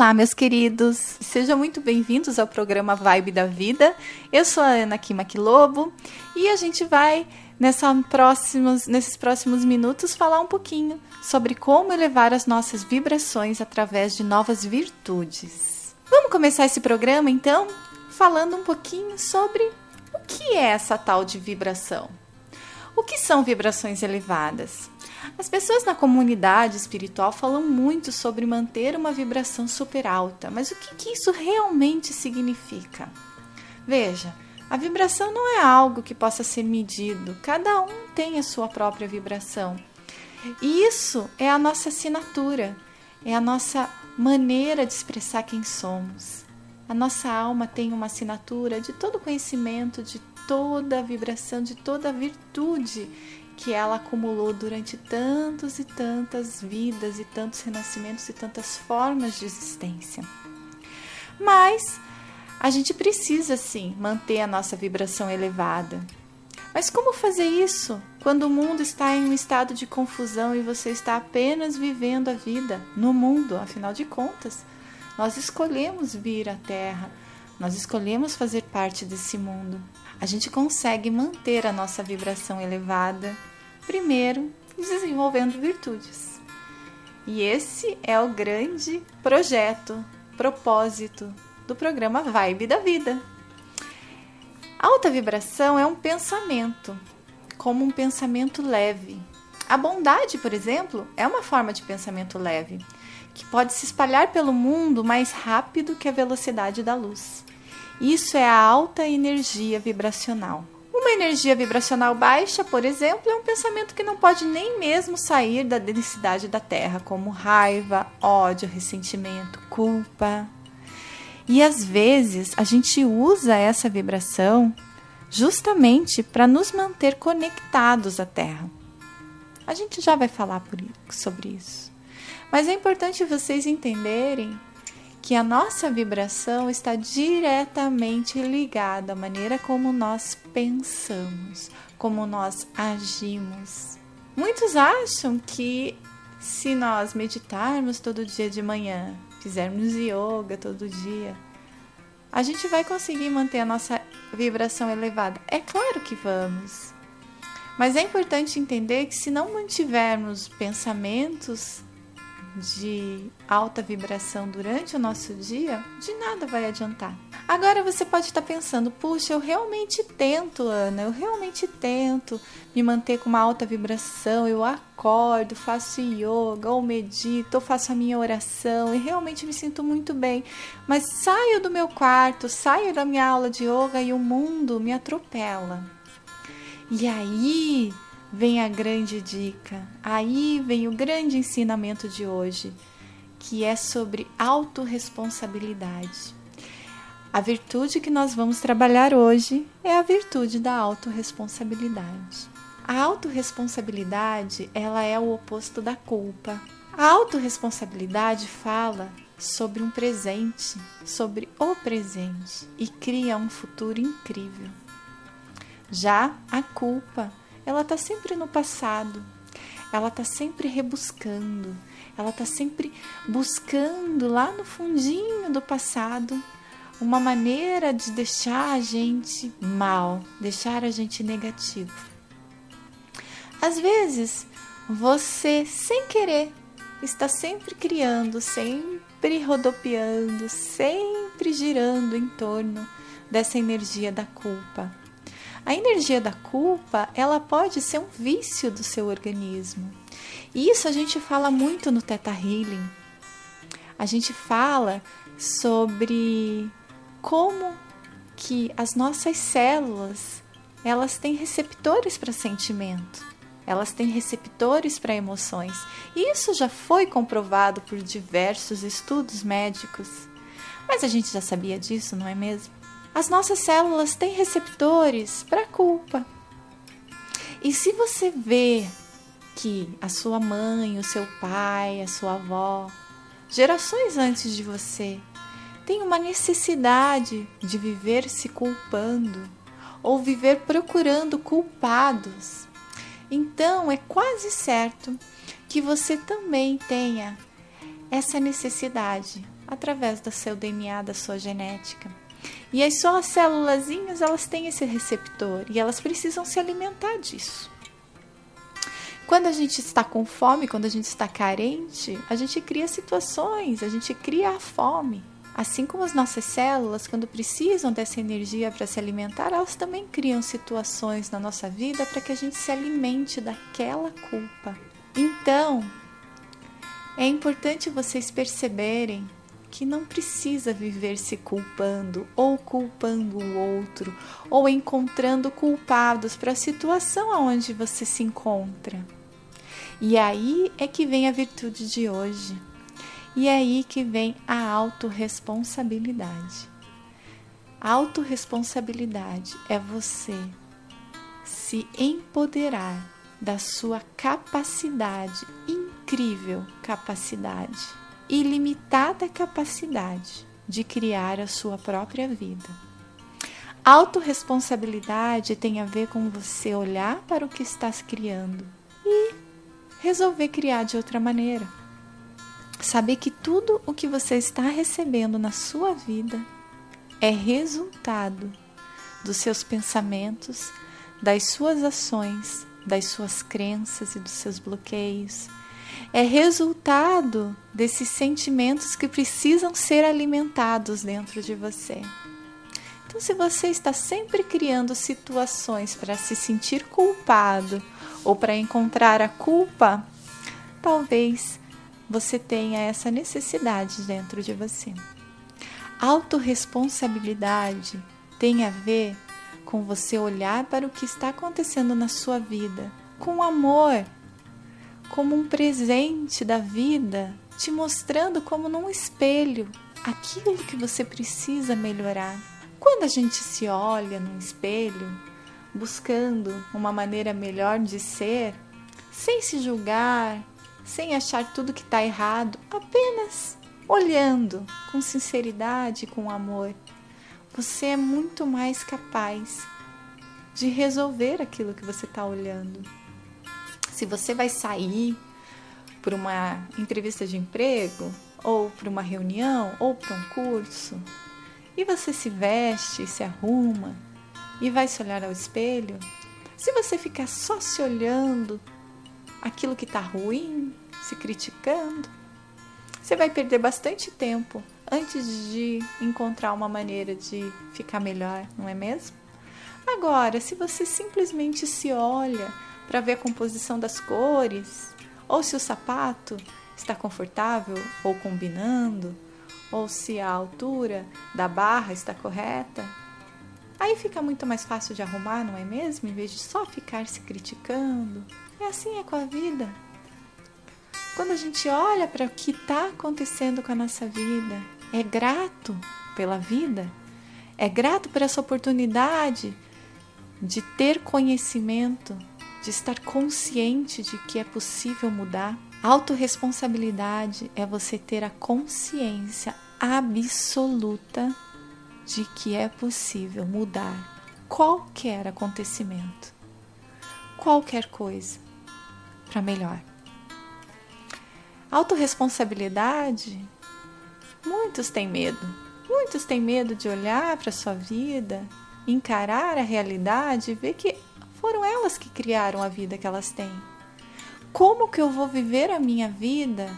Olá, meus queridos! Sejam muito bem-vindos ao programa Vibe da Vida. Eu sou a Ana Kimaki Lobo e a gente vai, nessa próximos, nesses próximos minutos, falar um pouquinho sobre como elevar as nossas vibrações através de novas virtudes. Vamos começar esse programa, então, falando um pouquinho sobre o que é essa tal de vibração. O que são vibrações elevadas? As pessoas na comunidade espiritual falam muito sobre manter uma vibração super alta, mas o que, que isso realmente significa? Veja, a vibração não é algo que possa ser medido, cada um tem a sua própria vibração. E isso é a nossa assinatura, é a nossa maneira de expressar quem somos. A nossa alma tem uma assinatura de todo conhecimento, de toda a vibração, de toda a virtude que ela acumulou durante tantos e tantas vidas e tantos renascimentos e tantas formas de existência. Mas a gente precisa sim manter a nossa vibração elevada. Mas como fazer isso quando o mundo está em um estado de confusão e você está apenas vivendo a vida no mundo? Afinal de contas, nós escolhemos vir à Terra, nós escolhemos fazer parte desse mundo. A gente consegue manter a nossa vibração elevada Primeiro, desenvolvendo virtudes. E esse é o grande projeto, propósito do programa Vibe da Vida. alta vibração é um pensamento, como um pensamento leve. A bondade, por exemplo, é uma forma de pensamento leve, que pode se espalhar pelo mundo mais rápido que a velocidade da luz. Isso é a alta energia vibracional. Uma energia vibracional baixa, por exemplo, é um pensamento que não pode nem mesmo sair da densidade da Terra, como raiva, ódio, ressentimento, culpa. E às vezes a gente usa essa vibração justamente para nos manter conectados à Terra. A gente já vai falar sobre isso. Mas é importante vocês entenderem que a nossa vibração está diretamente ligada à maneira como nós pensamos, como nós agimos. Muitos acham que se nós meditarmos todo dia de manhã, fizermos yoga todo dia, a gente vai conseguir manter a nossa vibração elevada. É claro que vamos. Mas é importante entender que se não mantivermos pensamentos de alta vibração durante o nosso dia, de nada vai adiantar. Agora você pode estar pensando: puxa, eu realmente tento, Ana, eu realmente tento me manter com uma alta vibração. Eu acordo, faço yoga, ou medito, ou faço a minha oração e realmente me sinto muito bem. Mas saio do meu quarto, saio da minha aula de yoga e o mundo me atropela. E aí vem a grande dica, aí vem o grande ensinamento de hoje, que é sobre autorresponsabilidade. A virtude que nós vamos trabalhar hoje é a virtude da autorresponsabilidade. A autorresponsabilidade, ela é o oposto da culpa. A autorresponsabilidade fala sobre um presente, sobre o presente e cria um futuro incrível. Já a culpa ela está sempre no passado, ela está sempre rebuscando, ela está sempre buscando lá no fundinho do passado uma maneira de deixar a gente mal, deixar a gente negativo. Às vezes, você, sem querer, está sempre criando, sempre rodopiando, sempre girando em torno dessa energia da culpa. A energia da culpa, ela pode ser um vício do seu organismo. E isso a gente fala muito no Teta Healing. A gente fala sobre como que as nossas células, elas têm receptores para sentimento. Elas têm receptores para emoções. E isso já foi comprovado por diversos estudos médicos. Mas a gente já sabia disso, não é mesmo? As nossas células têm receptores para culpa. E se você vê que a sua mãe, o seu pai, a sua avó, gerações antes de você, tem uma necessidade de viver se culpando ou viver procurando culpados, então é quase certo que você também tenha essa necessidade através do seu DNA, da sua genética. E as suas célulazinhas, elas têm esse receptor e elas precisam se alimentar disso. Quando a gente está com fome, quando a gente está carente, a gente cria situações, a gente cria a fome. Assim como as nossas células, quando precisam dessa energia para se alimentar, elas também criam situações na nossa vida para que a gente se alimente daquela culpa. Então, é importante vocês perceberem que não precisa viver se culpando ou culpando o outro ou encontrando culpados para a situação aonde você se encontra. E aí é que vem a virtude de hoje. E é aí que vem a autorresponsabilidade. Autorresponsabilidade é você se empoderar da sua capacidade, incrível capacidade ilimitada capacidade de criar a sua própria vida. Autoresponsabilidade tem a ver com você olhar para o que estás criando e resolver criar de outra maneira. Saber que tudo o que você está recebendo na sua vida é resultado dos seus pensamentos, das suas ações, das suas crenças e dos seus bloqueios, é resultado desses sentimentos que precisam ser alimentados dentro de você. Então, se você está sempre criando situações para se sentir culpado ou para encontrar a culpa, talvez você tenha essa necessidade dentro de você. Autoresponsabilidade tem a ver com você olhar para o que está acontecendo na sua vida com amor como um presente da vida, te mostrando como num espelho aquilo que você precisa melhorar. Quando a gente se olha num espelho, buscando uma maneira melhor de ser, sem se julgar, sem achar tudo que está errado, apenas olhando com sinceridade, com amor, você é muito mais capaz de resolver aquilo que você está olhando se você vai sair para uma entrevista de emprego, ou para uma reunião, ou para um curso, e você se veste, se arruma e vai se olhar ao espelho, se você ficar só se olhando aquilo que está ruim, se criticando, você vai perder bastante tempo antes de encontrar uma maneira de ficar melhor, não é mesmo? Agora, se você simplesmente se olha, para ver a composição das cores, ou se o sapato está confortável ou combinando, ou se a altura da barra está correta. Aí fica muito mais fácil de arrumar, não é mesmo? Em vez de só ficar se criticando. É assim é com a vida. Quando a gente olha para o que está acontecendo com a nossa vida, é grato pela vida, é grato por essa oportunidade de ter conhecimento de estar consciente de que é possível mudar. Autoresponsabilidade é você ter a consciência absoluta de que é possível mudar qualquer acontecimento, qualquer coisa para melhor. Autoresponsabilidade, muitos têm medo. Muitos têm medo de olhar para sua vida, encarar a realidade e ver que foram elas que criaram a vida que elas têm. Como que eu vou viver a minha vida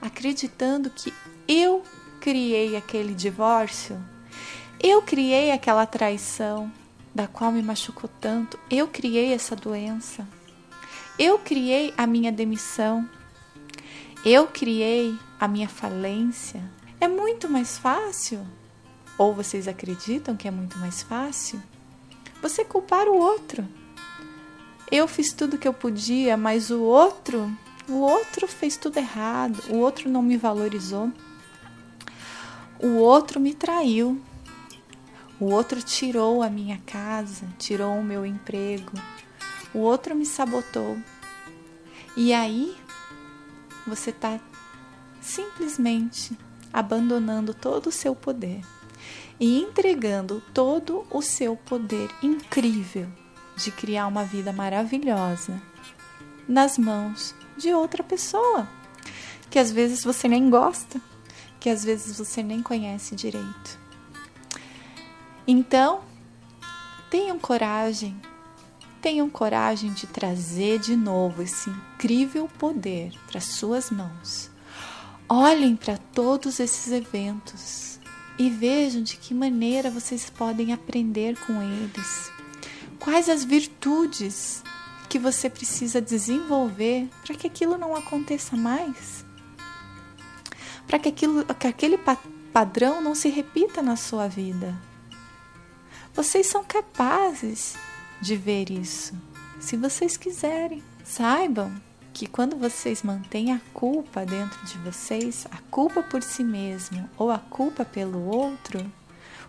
acreditando que eu criei aquele divórcio? Eu criei aquela traição da qual me machucou tanto. Eu criei essa doença. Eu criei a minha demissão. Eu criei a minha falência. É muito mais fácil, ou vocês acreditam que é muito mais fácil, você culpar o outro. Eu fiz tudo que eu podia, mas o outro, o outro fez tudo errado, o outro não me valorizou. O outro me traiu. O outro tirou a minha casa, tirou o meu emprego. O outro me sabotou. E aí você está simplesmente abandonando todo o seu poder e entregando todo o seu poder incrível de criar uma vida maravilhosa nas mãos de outra pessoa, que às vezes você nem gosta, que às vezes você nem conhece direito. Então, tenham coragem, tenham coragem de trazer de novo esse incrível poder para suas mãos. Olhem para todos esses eventos e vejam de que maneira vocês podem aprender com eles. Quais as virtudes que você precisa desenvolver para que aquilo não aconteça mais? Para que, aquilo, que aquele padrão não se repita na sua vida. Vocês são capazes de ver isso, se vocês quiserem. Saibam que quando vocês mantêm a culpa dentro de vocês, a culpa por si mesmo ou a culpa pelo outro,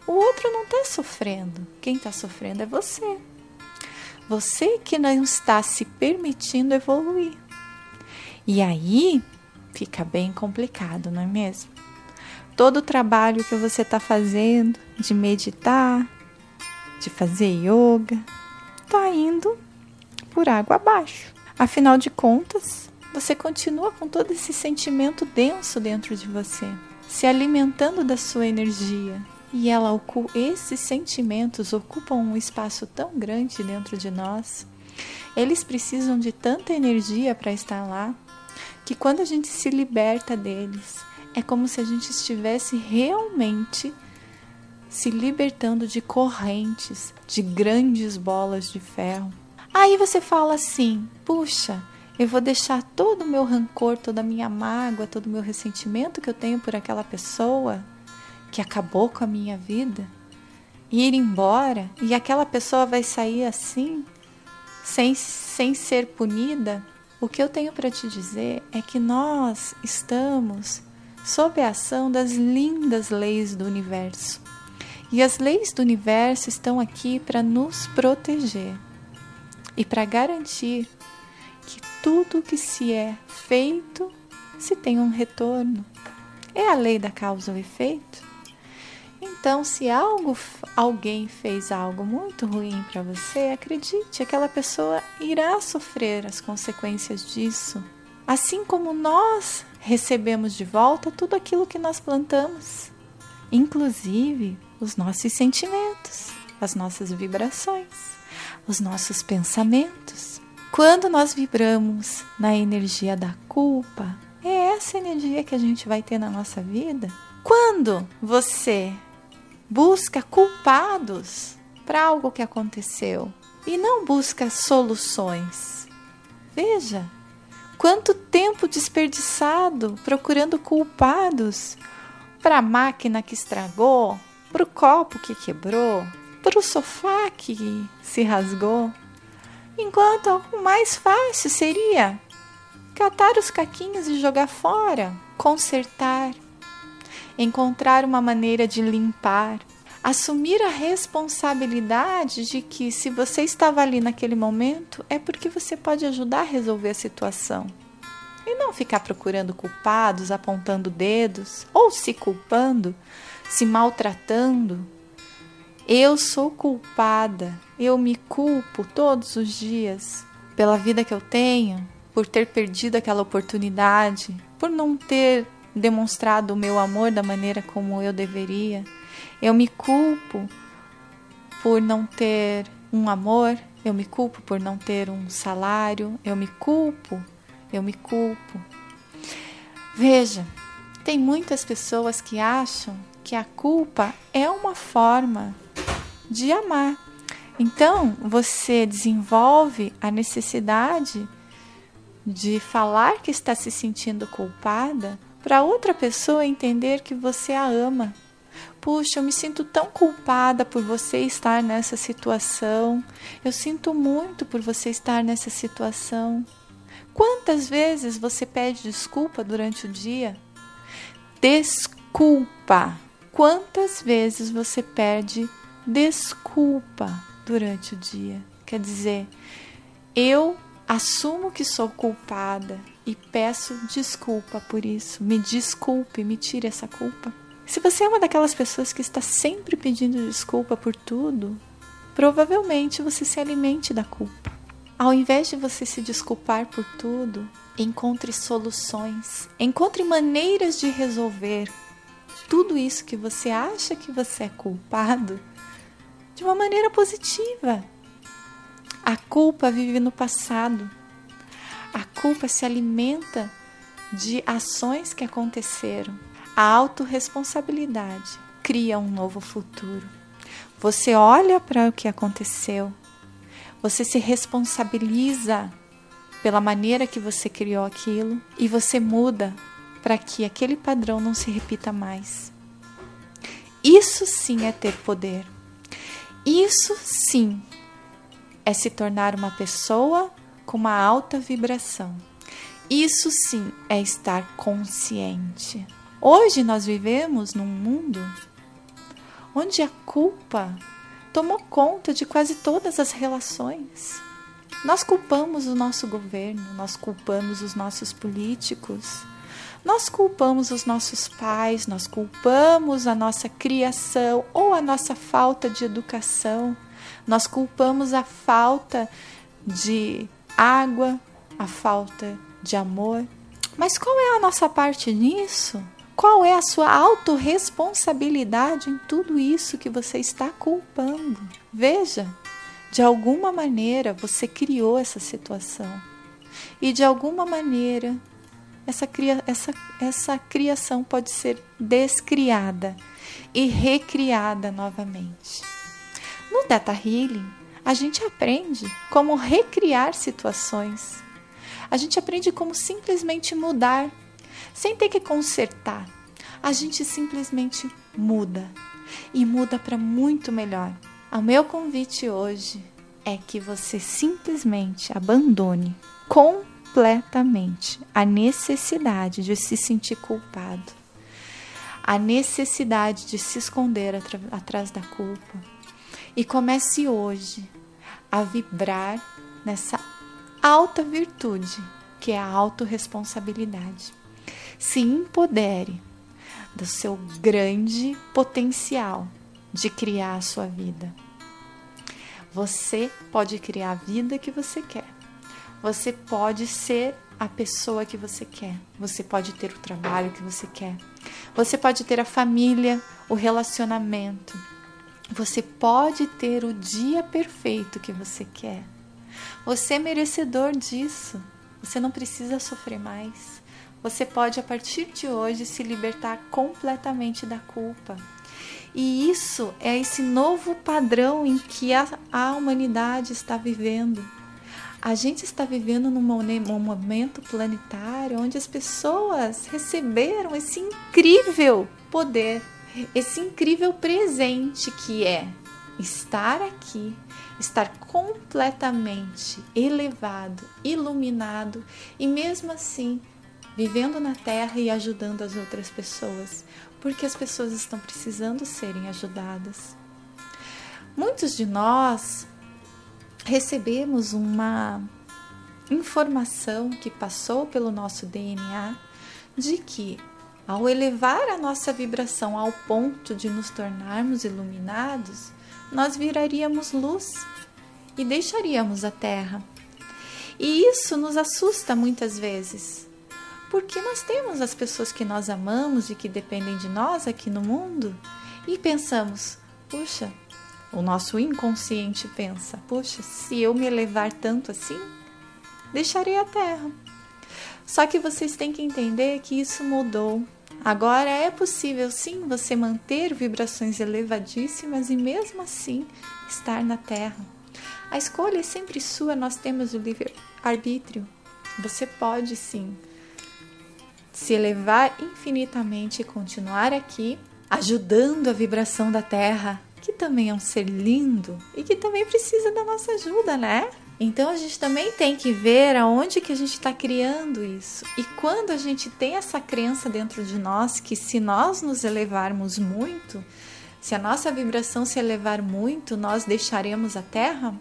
o outro não está sofrendo. Quem está sofrendo é você. Você que não está se permitindo evoluir. E aí fica bem complicado, não é mesmo? Todo o trabalho que você está fazendo de meditar, de fazer yoga, está indo por água abaixo. Afinal de contas, você continua com todo esse sentimento denso dentro de você, se alimentando da sua energia, e ela esses sentimentos ocupam um espaço tão grande dentro de nós. Eles precisam de tanta energia para estar lá, que quando a gente se liberta deles, é como se a gente estivesse realmente se libertando de correntes, de grandes bolas de ferro. Aí você fala assim: puxa, eu vou deixar todo o meu rancor, toda a minha mágoa, todo o meu ressentimento que eu tenho por aquela pessoa que acabou com a minha vida, ir embora e aquela pessoa vai sair assim, sem, sem ser punida, o que eu tenho para te dizer é que nós estamos sob a ação das lindas leis do universo. E as leis do universo estão aqui para nos proteger e para garantir que tudo que se é feito se tem um retorno. É a lei da causa efeito. Então, se algo, alguém fez algo muito ruim para você, acredite, aquela pessoa irá sofrer as consequências disso. Assim como nós recebemos de volta tudo aquilo que nós plantamos, inclusive os nossos sentimentos, as nossas vibrações, os nossos pensamentos. Quando nós vibramos na energia da culpa, é essa energia que a gente vai ter na nossa vida. Quando você busca culpados para algo que aconteceu e não busca soluções. Veja quanto tempo desperdiçado procurando culpados para a máquina que estragou, para o copo que quebrou, para o sofá que se rasgou, enquanto o mais fácil seria catar os caquinhos e jogar fora, consertar, encontrar uma maneira de limpar, assumir a responsabilidade de que se você estava ali naquele momento é porque você pode ajudar a resolver a situação. E não ficar procurando culpados, apontando dedos ou se culpando, se maltratando. Eu sou culpada, eu me culpo todos os dias pela vida que eu tenho, por ter perdido aquela oportunidade, por não ter demonstrado o meu amor da maneira como eu deveria. Eu me culpo por não ter um amor, eu me culpo por não ter um salário, eu me culpo, eu me culpo. Veja, tem muitas pessoas que acham que a culpa é uma forma de amar. Então, você desenvolve a necessidade de falar que está se sentindo culpada para outra pessoa entender que você a ama. Puxa, eu me sinto tão culpada por você estar nessa situação. Eu sinto muito por você estar nessa situação. Quantas vezes você pede desculpa durante o dia? Desculpa. Quantas vezes você pede desculpa durante o dia? Quer dizer, eu assumo que sou culpada e peço desculpa por isso. Me desculpe, me tire essa culpa. Se você é uma daquelas pessoas que está sempre pedindo desculpa por tudo, provavelmente você se alimente da culpa. Ao invés de você se desculpar por tudo, encontre soluções, encontre maneiras de resolver tudo isso que você acha que você é culpado de uma maneira positiva. A culpa vive no passado. A culpa se alimenta de ações que aconteceram. A autorresponsabilidade cria um novo futuro. Você olha para o que aconteceu, você se responsabiliza pela maneira que você criou aquilo e você muda para que aquele padrão não se repita mais. Isso sim é ter poder. Isso sim é se tornar uma pessoa com uma alta vibração. Isso sim é estar consciente. Hoje nós vivemos num mundo onde a culpa tomou conta de quase todas as relações. Nós culpamos o nosso governo, nós culpamos os nossos políticos, nós culpamos os nossos pais, nós culpamos a nossa criação ou a nossa falta de educação, nós culpamos a falta de água, a falta de amor. Mas qual é a nossa parte nisso? Qual é a sua autorresponsabilidade em tudo isso que você está culpando? Veja, de alguma maneira você criou essa situação. E de alguma maneira essa, cria, essa, essa criação pode ser descriada e recriada novamente. No Data Healing, a gente aprende como recriar situações. A gente aprende como simplesmente mudar, sem ter que consertar. A gente simplesmente muda e muda para muito melhor. O meu convite hoje é que você simplesmente abandone com completamente a necessidade de se sentir culpado, a necessidade de se esconder atrás da culpa e comece hoje a vibrar nessa alta virtude que é a autorresponsabilidade. Se empodere do seu grande potencial de criar a sua vida. Você pode criar a vida que você quer. Você pode ser a pessoa que você quer. Você pode ter o trabalho que você quer. Você pode ter a família, o relacionamento. Você pode ter o dia perfeito que você quer. Você é merecedor disso. Você não precisa sofrer mais. Você pode, a partir de hoje, se libertar completamente da culpa. E isso é esse novo padrão em que a, a humanidade está vivendo a gente está vivendo num momento planetário onde as pessoas receberam esse incrível poder, esse incrível presente que é estar aqui, estar completamente elevado, iluminado e mesmo assim vivendo na Terra e ajudando as outras pessoas, porque as pessoas estão precisando serem ajudadas. Muitos de nós recebemos uma informação que passou pelo nosso DNA de que ao elevar a nossa vibração ao ponto de nos tornarmos iluminados, nós viraríamos luz e deixaríamos a Terra. E isso nos assusta muitas vezes, porque nós temos as pessoas que nós amamos e que dependem de nós aqui no mundo e pensamos: puxa, o nosso inconsciente pensa: puxa, se eu me elevar tanto assim, deixarei a Terra. Só que vocês têm que entender que isso mudou. Agora é possível sim você manter vibrações elevadíssimas e mesmo assim estar na Terra. A escolha é sempre sua, nós temos o livre-arbítrio. Você pode sim se elevar infinitamente e continuar aqui, ajudando a vibração da Terra que também é um ser lindo e que também precisa da nossa ajuda, né? Então a gente também tem que ver aonde que a gente está criando isso. E quando a gente tem essa crença dentro de nós que se nós nos elevarmos muito, se a nossa vibração se elevar muito, nós deixaremos a Terra,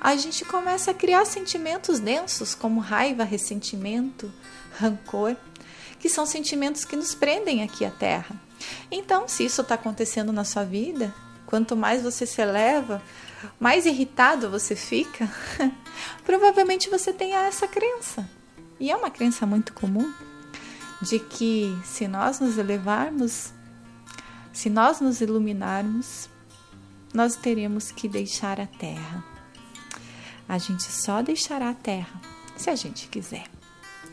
a gente começa a criar sentimentos densos como raiva, ressentimento, rancor, que são sentimentos que nos prendem aqui à Terra. Então, se isso está acontecendo na sua vida, Quanto mais você se eleva, mais irritado você fica. Provavelmente você tenha essa crença. E é uma crença muito comum de que se nós nos elevarmos, Se nós nos iluminarmos, nós teremos que deixar a terra. A gente só deixará a terra se a gente quiser.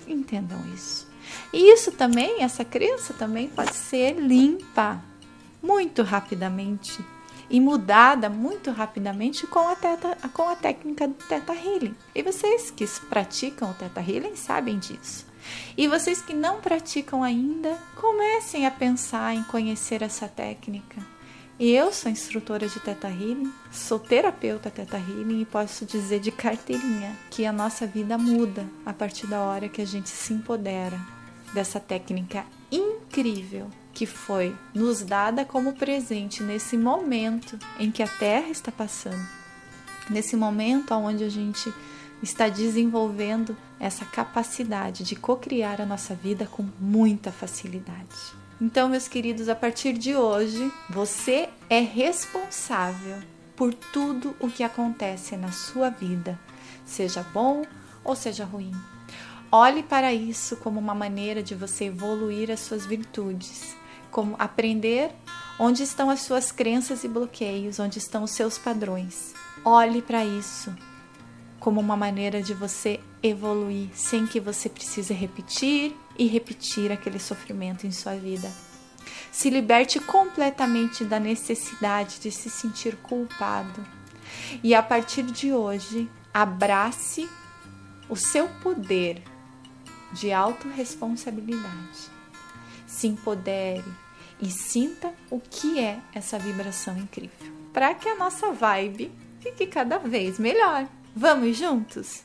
Entendam isso. E isso também, essa crença também pode ser limpa muito rapidamente e mudada muito rapidamente com a, teta, com a técnica do Teta Healing. E vocês que praticam o Teta Healing sabem disso. E vocês que não praticam ainda, comecem a pensar em conhecer essa técnica. Eu sou instrutora de Teta Healing, sou terapeuta Teta Healing e posso dizer de carteirinha que a nossa vida muda a partir da hora que a gente se empodera dessa técnica incrível que foi nos dada como presente nesse momento em que a Terra está passando, nesse momento onde a gente está desenvolvendo essa capacidade de co-criar a nossa vida com muita facilidade. Então, meus queridos, a partir de hoje, você é responsável por tudo o que acontece na sua vida, seja bom ou seja ruim. Olhe para isso como uma maneira de você evoluir as suas virtudes, como aprender onde estão as suas crenças e bloqueios, onde estão os seus padrões. Olhe para isso como uma maneira de você evoluir sem que você precise repetir e repetir aquele sofrimento em sua vida. Se liberte completamente da necessidade de se sentir culpado. E a partir de hoje, abrace o seu poder de autorresponsabilidade. Se empodere e sinta o que é essa vibração incrível. Para que a nossa vibe fique cada vez melhor. Vamos juntos?